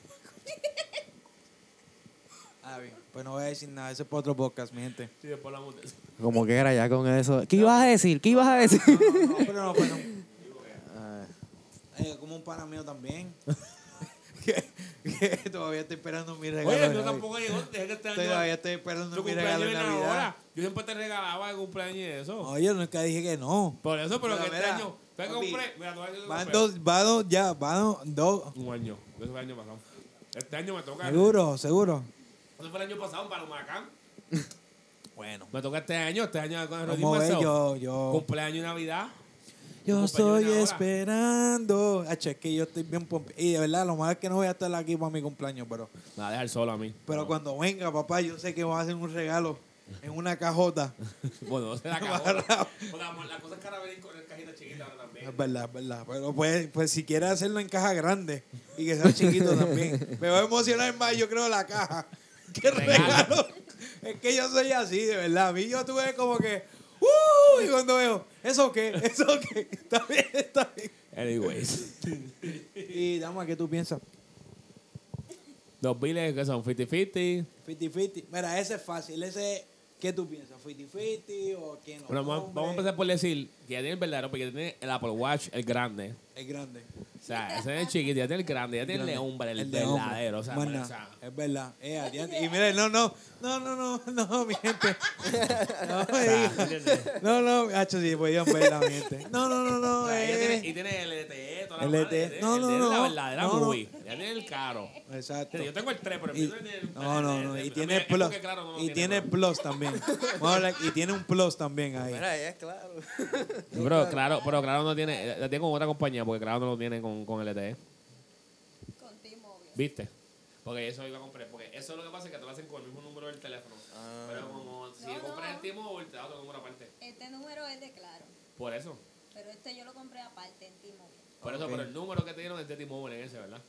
Ah, bien, pues no voy a decir nada, eso es para otro podcast, mi gente. Sí, después hablamos de eso. Como que era ya con eso. ¿Qué ibas a decir? ¿Qué ibas a decir? No, no, pero no fue no. Ah, Eh, como un pana mío también. que, todavía estoy esperando mi regalo. Oye, yo tampoco llegó. Que este Estoy- año. todavía estoy esperando Tu mi regalo de Navidad. ahora. Yo siempre te regalaba el cumpleaños y eso. Oye, nunca dije que no. Por eso, pero Pero que este mira, año. Fue que papi, compré. Mira, te Van fue. dos, va dos, ya, van dos. Un año. Eso fue el año pasado. Este año me toca. Seguro, seguro. Eso fue el año pasado para Humacán. Bueno. Me toca este año. Este año con el ves, yo, yo, Cumpleaños y Navidad. Yo estoy esperando. Hacho, es que yo estoy bien pompe. Y de verdad, lo malo es que no voy a estar aquí para mi cumpleaños, pero, Me va a dejar solo a mí. pero cuando venga, papá, yo sé que va a hacer un regalo en una cajota. Bueno, se la amor, la cosa es que ahora vienen con el cajita chiquita ahora también. Es verdad, es verdad. Pero pues, pues si quiere hacerlo en caja grande y que sea chiquito también. Me va a emocionar más, yo creo, la caja. ¡Qué Regalo. regalo! Es que yo soy así, de verdad. A mí yo tuve como que. ¡Uh! Y cuando veo, ¿eso qué? ¿Eso qué? Está bien, está bien. Anyways. Y, dama, ¿qué tú piensas? Los biles que son 50-50. 50-50. Mira, ese es fácil. Ese, ¿qué tú piensas? ¿50-50 o quién Bueno, vamos, vamos a empezar por decir que ya tiene el verdadero, porque tiene el Apple Watch, el grande. Es grande. O sea, ese es el chiquito, ya tiene el grande, ya tiene el hombre, el, de hombre. verdadero. O sea, Más bueno, nada. o sea, es verdad. Eh, adiante. y mire, no, no, no, no, no, no, mi gente. No, me o sea, diga. ¿entiendes? No, no, hacho, sí, pues yo en verdad, mi gente. No, no, no, no. O sea, eh. tiene, y tiene el LTE, toda la LTE. madre, No, el no, no, la no. verdadera No, no. movie. Ya tiene el caro. Exacto. Yo tengo el 3, pero el Y- mío tiene el no, no, no. Y tiene es plus. no Y tiene pero- plus también. Y tiene un plus también ahí. Mira, ya es claro. Pero claro, pero claro no tiene, la tiene con otra compañía, porque claro no lo tiene con, con LTE. Con T-Mobile. ¿Viste? Porque eso iba a comprar. Porque eso es lo que pasa es que te lo hacen con el mismo número del teléfono. Ah. Pero como si No, compras no. el T-Mobile, te da otro número aparte. Este número es de Claro, Por eso. pero este yo lo compré aparte en T-Mobile. Por eso, pero el número que te dieron es de T-Mobile en ese, ¿verdad?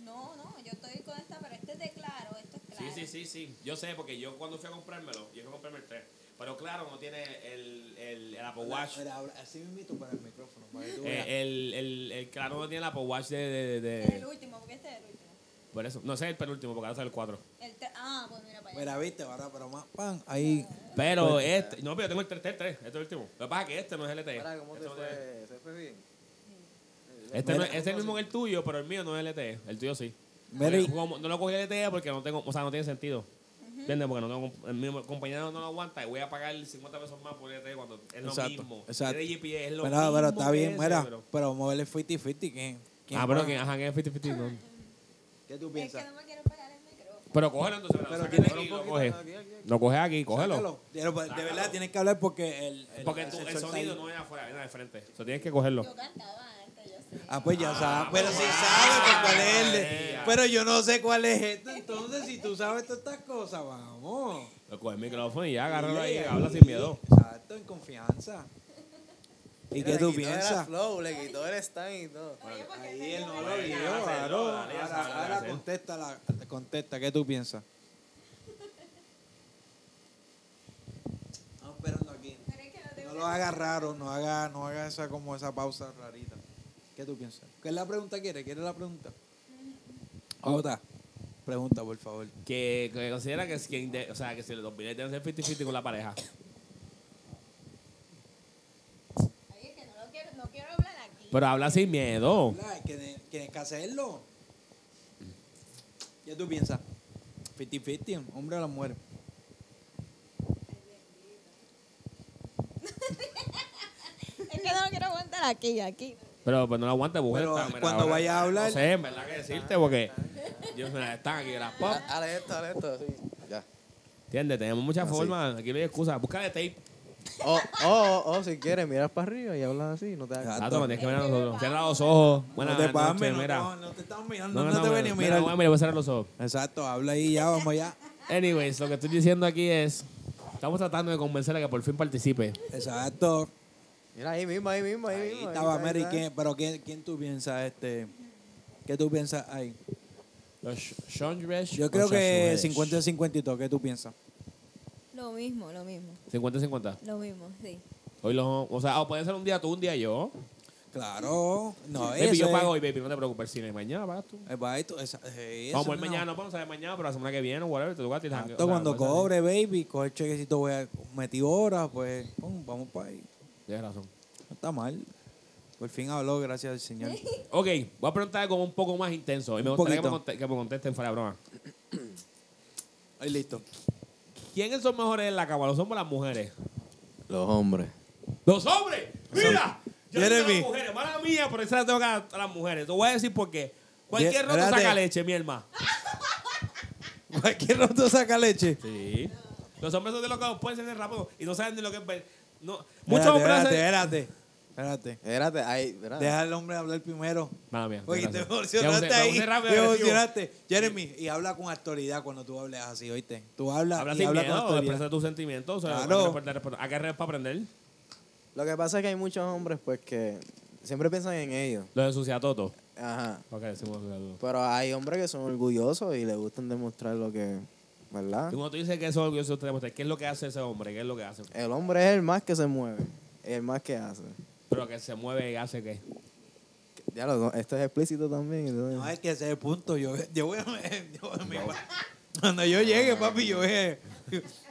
No, no, yo estoy con esta, pero este es de Claro, esto es Claro. Sí, sí, sí, sí. Yo sé, porque yo cuando fui a comprármelo, yo fui a comprarme el 3. Pero claro, no tiene el, el, el Apple Watch. Mira, habla- Así mismo para el micrófono. Para que tú Eh, el, el, el, claro no tiene el Apple Watch de, de, de- Es el último, porque este es el último. Por eso. No sé el penúltimo, porque ahora sale el 4. El tre- ah, pues mira para allá. Mira, viste, ahora, pero más pan. Ahí. Pero Pues- este. No, pero yo tengo el 3, el 3, este es el último. Lo que pasa es que este no es LTE. Mira, ¿cómo te Este no fue? ¿Se fue bien? Este no, Mira, es es el mismo que el tuyo, pero el mío no es LTE. El tuyo sí. Mira, y- Porque como no lo cogí LTE porque no tengo, o sea, no tiene sentido. ¿Entiendes? Porque no tengo, el mismo compañero no lo aguanta y voy a pagar 50 pesos más por LTE cuando es lo Exacto, mismo. exacto. Es de GPS, es lo Pero, mismo. pero está bien, ese, mira. pero- Pero vamos a verle 50-50. ¿Quién? quién Ah, pero que ajá, que es 50-50. no. ¿Qué tú Es piensas? que no me quiero pegar el micrófono. Pero cógelo entonces, Pero pero tiene- aquí, lo coge. Lo coge aquí, cógelo. Sácalo. Pero, pues, De verdad, tienes que hablar porque el, el, Porque el tú- el, sonido ahí. no viene afuera, viene de frente. O sea, tienes que cogerlo. Yo cantaba. Ah, pues ya Ah, sabes. Pero si pues, sabes pues, cuál es el de-. Pero yo no sé cuál es este. Entonces, si tú sabes todas estas cosas, vamos. Coge el micrófono y ya, agárralo ahí, Sí, habla sin miedo. Exacto, en confianza. ¿Y qué tú Le quitó el piensas? flow, le quitó el stand y todo. Ahí él no lo vio, claro. contesta, la, contesta, ¿qué tú piensas? Estamos esperando aquí. No lo haga raro, no haga, no haga esa como esa pausa rarita. ¿Qué tú piensas? ¿Qué es la pregunta quiere? ¿Quiere la pregunta? Otra. Pregunta, por favor. Que, que considera que, es quien de- o sea, que si los billetes deben ser 50-50 con la pareja. Ay, es que no lo quiero, no quiero hablar aquí. Pero habla sin miedo. Que tienes que hacerlo. ¿Qué tú piensas? 50-50, hombre o la mujer. Es que no lo quiero aguantar aquí, aquí. Pero pues no lo aguanta, mujer. Pero está, mira, cuando ahora- vaya a hablar- No sé, en verdad que decirte, porque. Dios mío, están aquí las pop. Hale esto, hale esto, sí. Ya. ¿Entiendes? Tenemos muchas Así. formas. Aquí no hay excusa. Búscale tape. O, o, o si quieres, miras para arriba y hablas así, no te hagas. Exacto. Tienes que mirar a nosotros. Cierra los ojos. Buenas no te no, mira. no te estamos mirando, No, no, te ven ni mira, mirar. voy a mirar, voy a cerrar los ojos. Exacto, habla ahí ya, vamos ya. Anyways, lo que estoy diciendo aquí es. Estamos tratando de convencerle que por fin participe. Exacto. Mira ahí mismo, ahí mismo, ahí, Ahí mismo. estaba está, Mary. ¿quién- pero ¿quién, quién tú piensas, este? ¿Qué tú piensas ahí? Sean Resh Yo creo que Resh. 50-50 y todo, ¿qué tú piensas? Lo mismo, lo mismo. 50-50. Lo mismo, sí. Hoy los, o sea, o puede ser un día tú, un día yo. Claro, no, Baby, yo pago hoy, baby, no te preocupes. Si no es mañana, pagas tú. Eh, va, esto- esa- eh, Vamos eso a ir mañana, no podemos saber mañana, pero la semana que viene, whatever, te toca a ti. Cuando cobre, baby, coge el chequecito, voy a metí horas, pues, pum, vamos para ahí. Tienes razón. No está mal. Por fin habló, gracias al Señor. Ok, voy a preguntar algo un poco más intenso. Y me gustaría que me, conte- que me contesten fuera de broma. Ahí listo. ¿Quiénes son mejores en la cama, los hombres o las mujeres? Los hombres. ¡Los hombres! ¡Mira! Yo digo a Jeremy. las mujeres, mala mía, pero esa la tengo que dar a las mujeres. Te voy a decir por qué. Cualquier Ye- roto espérate. saca leche, mi hermano. Cualquier roto saca leche. Sí. Los hombres son de los que pueden ser rápido y no saben de lo que es ver. No. Muchos hombres espérate, espérate. Espérate. Espérate, ahí, espérate. Deja al hombre hablar primero. Mala mía. Oye, te gracias. emocionaste Ya, ahí. usted- rápido, Te agresivo. emocionaste. Jeremy, y habla con autoridad cuando tú hables así, oíste. Tú hablas Habla y sin habla con miedo, autoridad. expresa tus sentimientos. O sea, Claro. ¿A qué resp- ¿A qué resp- para aprender? Lo que pasa es que hay muchos hombres, pues, que siempre piensan en ellos. Lo de sucia toto. Ajá. Ok, decimos sucia toto. Pero hay hombres que son orgullosos y les gustan demostrar lo que, ¿verdad? Y cuando tú dices que eso es orgulloso, usted demuestra, ¿qué es lo que hace ese hombre? ¿Qué es lo que hace? El hombre es el más que se mueve, el más que hace. Pero que se mueve y hace qué. Ya lo, esto es explícito también. No, es que ese es el punto. Yo, yo voy a... yo- mi- cuando yo llegue, papi, yo voy a-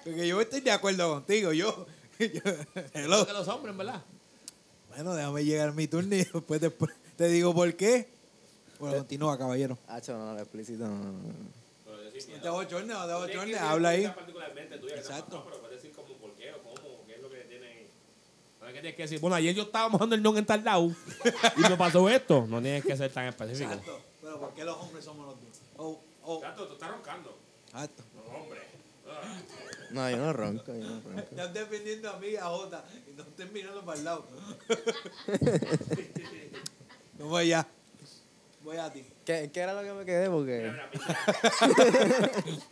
Porque yo estoy de acuerdo contigo. Yo... yo- hello. Lo que los hombres, ¿verdad? Bueno, déjame llegar mi turno y después, después te digo por qué. Bueno, continúa, caballero. Hacho, no, lo explícito no, no, no. No te bochornes, no te bochornes, habla ahí. particularmente tuya, Exacto. pero puedes decir como por qué o cómo, qué es lo que tiene. No tienes que decir, bueno, ayer yo estaba mojando el non en tal lado y me pasó esto. No tienes que ser tan específico. Exacto. Pero ¿por qué los hombres somos los dos? Oh, oh. Exacto, tú estás roncando. Exacto. No, hombre. No, yo no ronco, yo no ronco. Estás defendiendo a mí, a Jota, y no estén mirando para el lado. no voy allá. Voy a ti. ¿Qué, ¿Qué era lo que me quedé? Porque...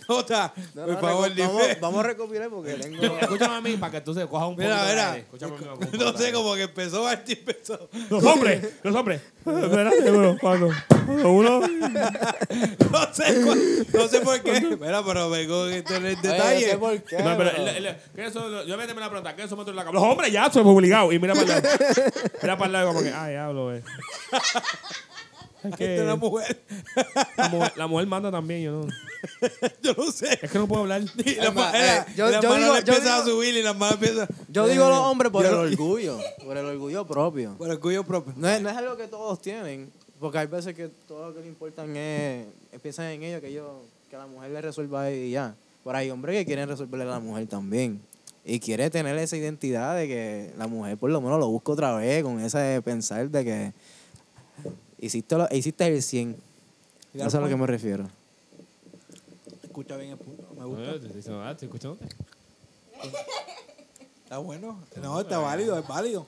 Jota, No, por no, favor, reco- dime. vamos, vamos a recopilar porque tengo... Escúchame a mí para que tú se cojas un poco Mira, mira. Escúchame a mí, No sé, como que empezó Martín, empezó. Los hombres, los hombres. Espérate, bueno, cuando, cuando uno. No sé, cuál- no sé por qué. Mira, pero vengo en el Oye, detalle. no sé por qué, No, pero pero- el- el- ¿qué eso, yo me la pregunta, ¿qué eso me en la cama? Los hombres ya, soy obligado. Y mira para el lado. Mira para el lado como que, ah, diablo, eh. Es Esta es la que mujer. la mujer, la mujer manda también, yo no. Yo no sé. Es que no puedo hablar. Y la ma- eh, yo- las yo manos digo- le yo empiezan a digo- subir y las manos empiezan. Yo digo los hombres por Yo el no- orgullo, por el orgullo propio. Por orgullo propio. No es, no es algo que todos tienen, porque hay veces que todo lo que le importan es, piensan en ellos, que ellos, que la mujer le resuelva y ya. Pero hay hombres que quieren resolverle a la mujer también. Y quiere tener esa identidad de que la mujer por lo menos lo busca otra vez, con ese pensar de que hiciste, lo- hiciste el 100. Eso es a lo que me refiero. Escucha bien el punto. Me Eh, gusta. te estoy diciendo, ah, estoy escuchándote. Está bueno. No, está válido, es válido.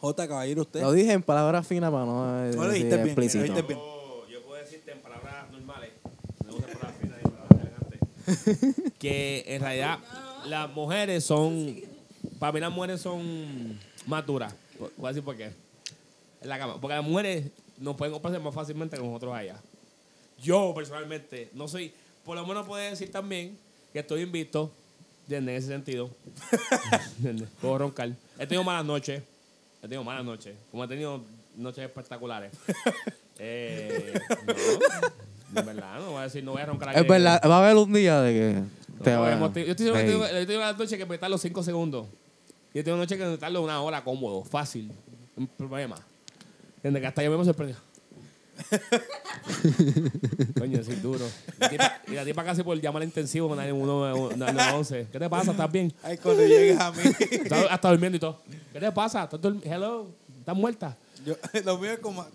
J, caballero, usted. Lo dije en palabras finas para no No lo dijiste bien, explícito. lo dijiste bien. Yo, yo puedo decirte en palabras normales, me gustan palabras finas y palabras elegantes, que en realidad las mujeres son, para mí las mujeres son más duras. Voy a decir por qué. En la cama. Porque las mujeres nos pueden complacer más fácilmente que nosotros allá. yo personalmente no soy, por lo menos puedo decir también que estoy invicto, ¿entiendes? En ese sentido. ¿Entiendes? Puedo roncar. He tenido malas noches, he tenido malas noches, como he tenido noches espectaculares. eh, no, en verdad, no voy a decir, no voy a roncar aquí. Es verdad, va a haber un día de que te No, yo estoy seguro que tengo- una noche que me tardo 5 segundos. Y he tenido una noche que me tardo una hora cómodo, fácil. Un problema. ¿Entiendes? Que hasta yo mismo me sorprendió. Coño, sí, duro. Y la tipa- Y la tipa casi por llamar intensivo me da en uno, uno, uno, once. ¿Qué te pasa? ¿Estás bien? Ay, cuando llegues a mí. Estás hasta durmiendo y todo. ¿Qué te pasa? ¿Estás Hello? ¿Estás muerta? Yo, lo mío es como.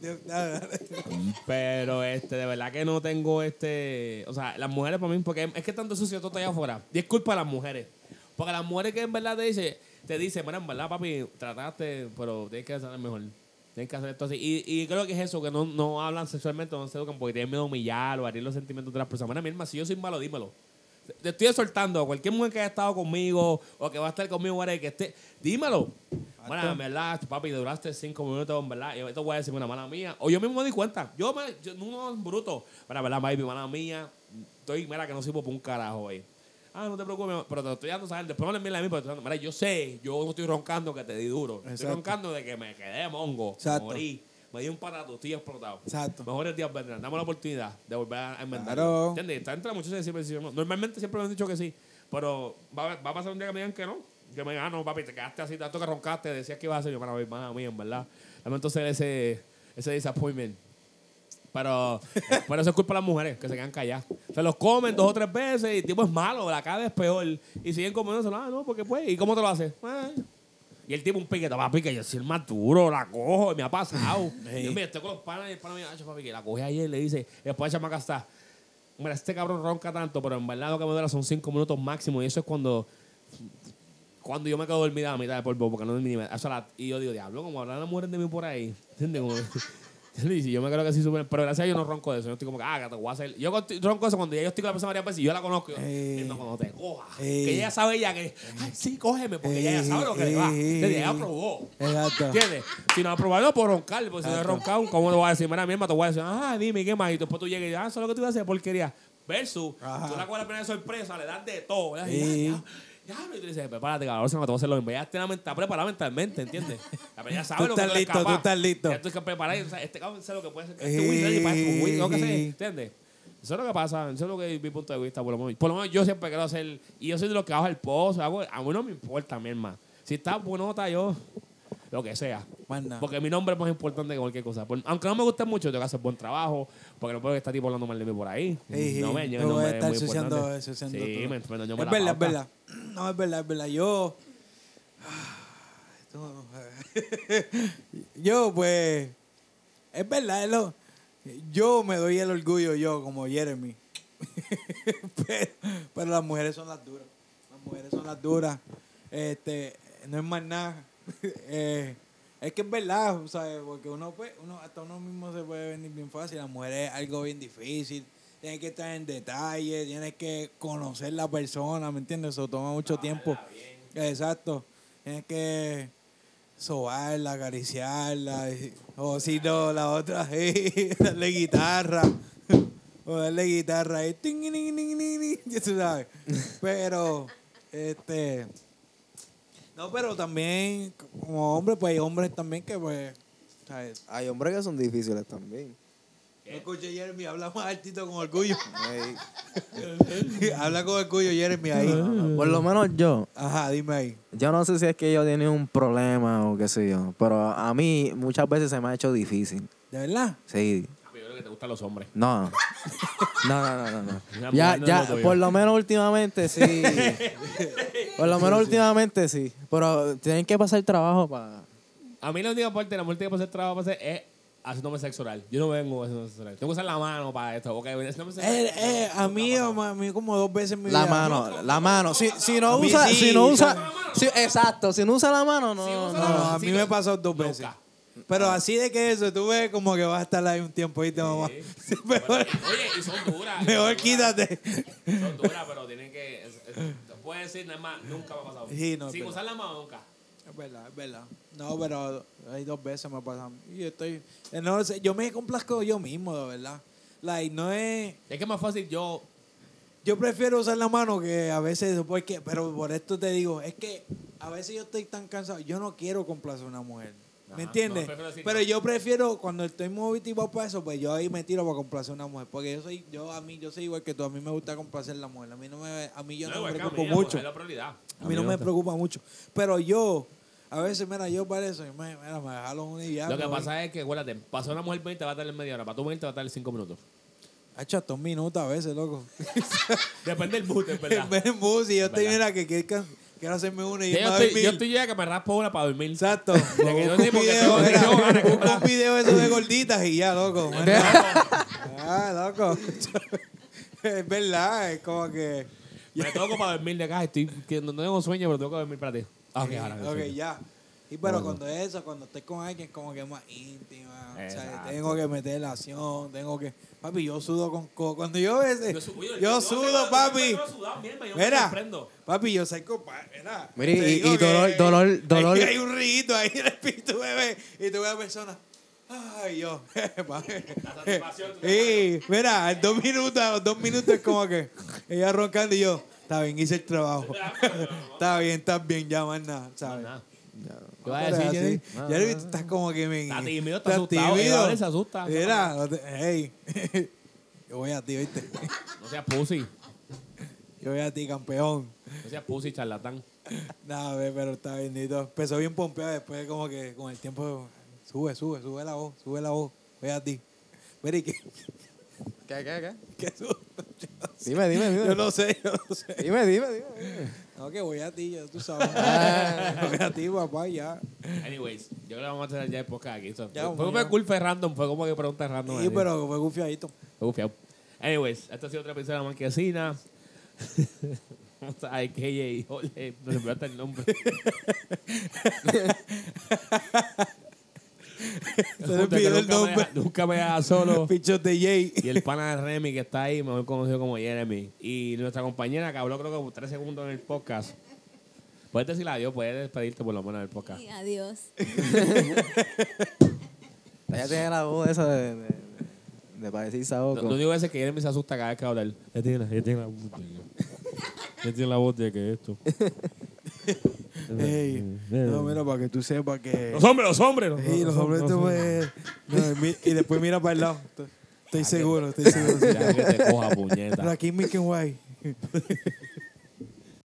Pero este, de verdad que no tengo este. O sea, las mujeres para mí, porque es que tanto sucio todo allá afuera. Y es culpa de las mujeres. Porque las mujeres que en verdad te dicen, te dicen, bueno, en verdad, papi, trataste, pero tienes que hacer mejor. Tienes que hacer esto así. Y, y creo que es eso, que no, no hablan sexualmente, no se educan porque tienen miedo a humillar o herir los sentimientos de las personas. Mira, mi hermana, si yo soy malo, dímelo. Te estoy exhortando a cualquier mujer que haya estado conmigo o que va a estar conmigo, whatever, que esté, dímelo. Bueno, en verdad, papi, duraste cinco minutos, en verdad. Yo te voy a decir una mala mía. O yo mismo me di cuenta. Yo, me, yo no es bruto. Para verdad, baby, mala mía. Estoy, mira, que no sirvo por un carajo hoy. Ah, no te preocupes, pero te estoy dando saber. Después me lo envían a mí, pero te estoy dando, mira, yo sé, yo no estoy roncando que te di duro. Estoy roncando de que me quedé mongo. Exacto. Morí. Me di un patato, estoy explotado. Exacto. Mejores días vendrán. Dame la oportunidad de volver a enmendar. Claro. ¿Entiendes? Está entre muchos siempre Normalmente siempre me han dicho que sí, pero va, a- va a pasar un día que me digan que no. Que me digan, ah, no, papi, te quedaste así, tanto que roncaste, decías que ibas a hacer yo para mí, en verdad. Lamento ser ese, ese disappointment. Pero, pero eso es culpa de las mujeres, que se quedan calladas. Se los comen dos o tres veces y el tipo es malo, la cara es peor. Y siguen comiéndoselo, ah, no, porque pues, ¿y cómo te lo haces? "Ah". Y el tipo un piquete, papi, que yo soy el más duro, la cojo, y me ha pasado. Yo me estoy con los panas y el pana me dice, "Acho, papi, que la cogí ayer, le dice, y después de chamaca está. Mira, este cabrón ronca tanto, pero en verdad lo que me dura son cinco minutos máximo. Y eso es cuando cuando yo me quedo dormida a mitad de polvo, porque no eso la- Y yo digo, diablo, como hablan las mujeres de mí por ahí. ¿Entiendes? Como- yo me creo que sí súper. Pero gracias a Dios no ronco de eso. Yo estoy como que, ah, que te voy a hacer. Yo ronco eso cuando ya yo estoy con la persona varias veces y yo la conozco. yo, Ey. "Nena, cuando te coja. Que ella sabe ya que, ay, sí, cógeme, porque ella ya sabe lo que le va. Ey. ¿Entiendes? Ella probó. Exacto. ¿Entiendes? Si no no puedo roncar. Porque si no he roncado, ¿cómo le voy a decir? Mira, mi hermano, te voy a decir, ah, dime, ¿qué más? Y después tú llegas y ah, eso es lo que tú ibas a hacer, porquería. Versus, Ajá. tú la coges la primera sorpresa, le das de todo. ¿verdad? Y Sí. Ya, y tú dices, prepárate, cabrón, se me te voy a hacer lo mismo. Ya está, está preparada mentalmente, ¿entiendes? Ya sabe Tú lo que tú listo, tú capaz. estás listo. Ya tú estás preparado. O sea, este cabrón sabe lo que puede hacer. Este win ready para esto, win, lo que sea, Ey. ¿entiendes? Eso es lo que pasa, eso es lo que es mi punto de vista, por lo menos. Por lo menos yo siempre quiero hacer, y yo soy de los que bajo el pozo, hago, a mí no me importa, mi hermano. Si está buenota, yo, lo que sea. Porque mi nombre es más importante que cualquier cosa. Por- aunque no me guste mucho, tengo que hacer buen trabajo. Porque no puedo estar tipo hablando mal de mí por ahí. No me llega No voy a estar Sí, todo. me, me dañó Es la verdad, es pauta. verdad. No, es verdad, es verdad. Yo. Esto- Yo, pues. Es verdad, es lo- yo me doy el orgullo, yo, como Jeremy. pero, pero las mujeres son las duras. Las mujeres son las duras. Este, no es más nada. Eh, es que es verdad, ¿sabes? Porque uno, pues, uno, hasta uno mismo se puede venir bien fácil. La mujer es algo bien difícil. Tienes que estar en detalle, tienes que conocer la persona, ¿me entiendes? Eso toma mucho tiempo. Exacto. Tienes que sobarla, acariciarla. O si no, la otra, sí, darle guitarra. O darle guitarra y ting, ting, ting. Pero, este. No, pero también, como hombre, pues hay hombres también que, pues. ¿sabes? Hay hombres que son difíciles también. No escuché Jeremy, habla más altito con orgullo. Habla con orgullo, Jeremy, ahí. Por lo menos yo, Ajá, dime ahí. yo no sé si es que yo tenía un problema o qué sé yo, pero a mí muchas veces se me ha hecho difícil. ¿De verdad? Sí, Yo que te gustan los hombres. no. No, no, no, no. no. Ya, ya, por lo menos últimamente sí. Por lo menos últimamente sí. Pero tienen que pasar trabajo para. A mí la única parte, la muerte que hacer trabajo para hacer es haciéndome sexo oral. Yo no vengo haciendo sexo oral. Tengo que usar la mano para esto. Ok, haciéndome sexo Eh, oral. eh, a mí, a mí como dos veces en mi La vida. mano, la mano. Si, si no usa, sí, si no usa, si- exacto, si no usa la mano, no. Si usa no. la No, mano. a mí me pasó dos veces. Pero así de que eso, tú ves como que vas a estar ahí un tiempo, ¿viste, mamá? Sí. Mejor, Oye, y son duras. y mejor son duras. quítate. Son duras, pero tienen que. es- es- Puedes decir, nada más, nunca me ha pasado. Sí, no, es Sin verdad. usar la mano, nunca. Es verdad, es verdad. No, pero hay dos veces me pasan. Y yo estoy. eh, No sé, yo me complazco yo mismo, de verdad. Like, no es... Es que es más fácil yo. Yo prefiero usar la mano que a veces, porque, pero por esto te digo, es que a veces yo estoy tan cansado, yo no quiero complacer a una mujer. ¿Me entiendes? no, pero yo prefiero, cuando estoy motivado para eso, pues yo ahí me tiro para complacer a una mujer. Porque yo soy, yo a mí, yo soy igual que tú, a mí me gusta complacer a la mujer. A mí no me, a mí yo no, me preocupo mí, mucho. la prioridad. A mí no me preocupa mucho. Pero yo, a veces, mira, yo para eso, me, mira, me jalo una y ya. Lo que voy. pasa es que, acuérdate, pasó una mujer 20 te va a tardar media hora, para tu mujer te va a tardar 5 minutos. Ha hecho hasta un minuto a veces, loco. Depende del mood, es verdad. Ven en bus y yo estoy, mira, que, que- que- quiero hacerme una y yo, estoy, yo estoy ya que me raspo una para dormir. Exacto. Busco un video, un video eso de gorditas y ya, loco. ah, loco. es verdad, es como que... Me toco para dormir de acá. Estoy, que no tengo sueño, pero tengo que dormir para ti. Ah, ok, ahora. ok, ya. Y pero Bueno. cuando eso, cuando estoy con alguien, como que es más íntima. O sea, tengo que meter la acción, tengo que... Papi, yo sudo con... co- Cuando yo ese, yo, oye, sudo, papi. yo yo Mira, sorprendo. papi, yo soy compa, mira. Y- dolor- dolor- dolor- Hay, hay un rito ahí en el espíritu, bebé. Y tú ves a la persona. Ay, yo. y mira, en dos minutos, dos minutos es como que ella roncando y yo. Está bien, hice el trabajo. está bien, estás bien, ya más nada, ¿sabes? Nada. ¿Qué vas a decir, tú estás como que me. Está tímido, está asustado, se asusta. Mira, no te- hey. Yo voy a ti, ¿viste? No seas pussy. Yo voy a ti, campeón. No seas pussy, charlatán. Nada, ve, pero está bendito. Empezó bien pompeado, después como que con el tiempo sube, sube, sube la voz, sube la voz. Voy a ti. Mira, ¿y qué? ¿Qué, qué, qué? ¿Qué susto? Dime, dime, dime. Yo no sé, yo no sé. Dime, dime, dime. dime. No, que voy a ti, ya tú sabes. voy a ti, papá, ya. Anyways, yo creo que vamos a hacer ya el podcast aquí. So, Ya, fue como fue random. Fue como que preguntas random. Sí, pero fue gufiadito. Fue gufiado. Anyways, este ha sido otro episodio de La Marquesina. Vamos a ver, KJ, Jorge, no se me el nombre. Se le pidió el nunca, me nombre. nunca me deja solo. Pichos de Jay. Y el pana de Remy que está ahí, mejor conocido como Jeremy. Y nuestra compañera que habló creo que tres segundos en el podcast. Puedes decirle adiós, puedes despedirte por lo menos del podcast. Y adiós. Ella tiene la voz esa de, de, de parecer Lo, Saoko. lo único que es que Jeremy se asusta cada vez que habla él. Él tiene, tiene la voz Él tiene la voz de que esto. Ey, no, mira, para que tú sepas que... Los hombres, los hombres. los- Sí, los hombres los tú hombres. me- no, mi- y después mira para el lado. Estoy seguro, estoy seguro. sí. Ya que te coja puñeta. Pero aquí Mickey White.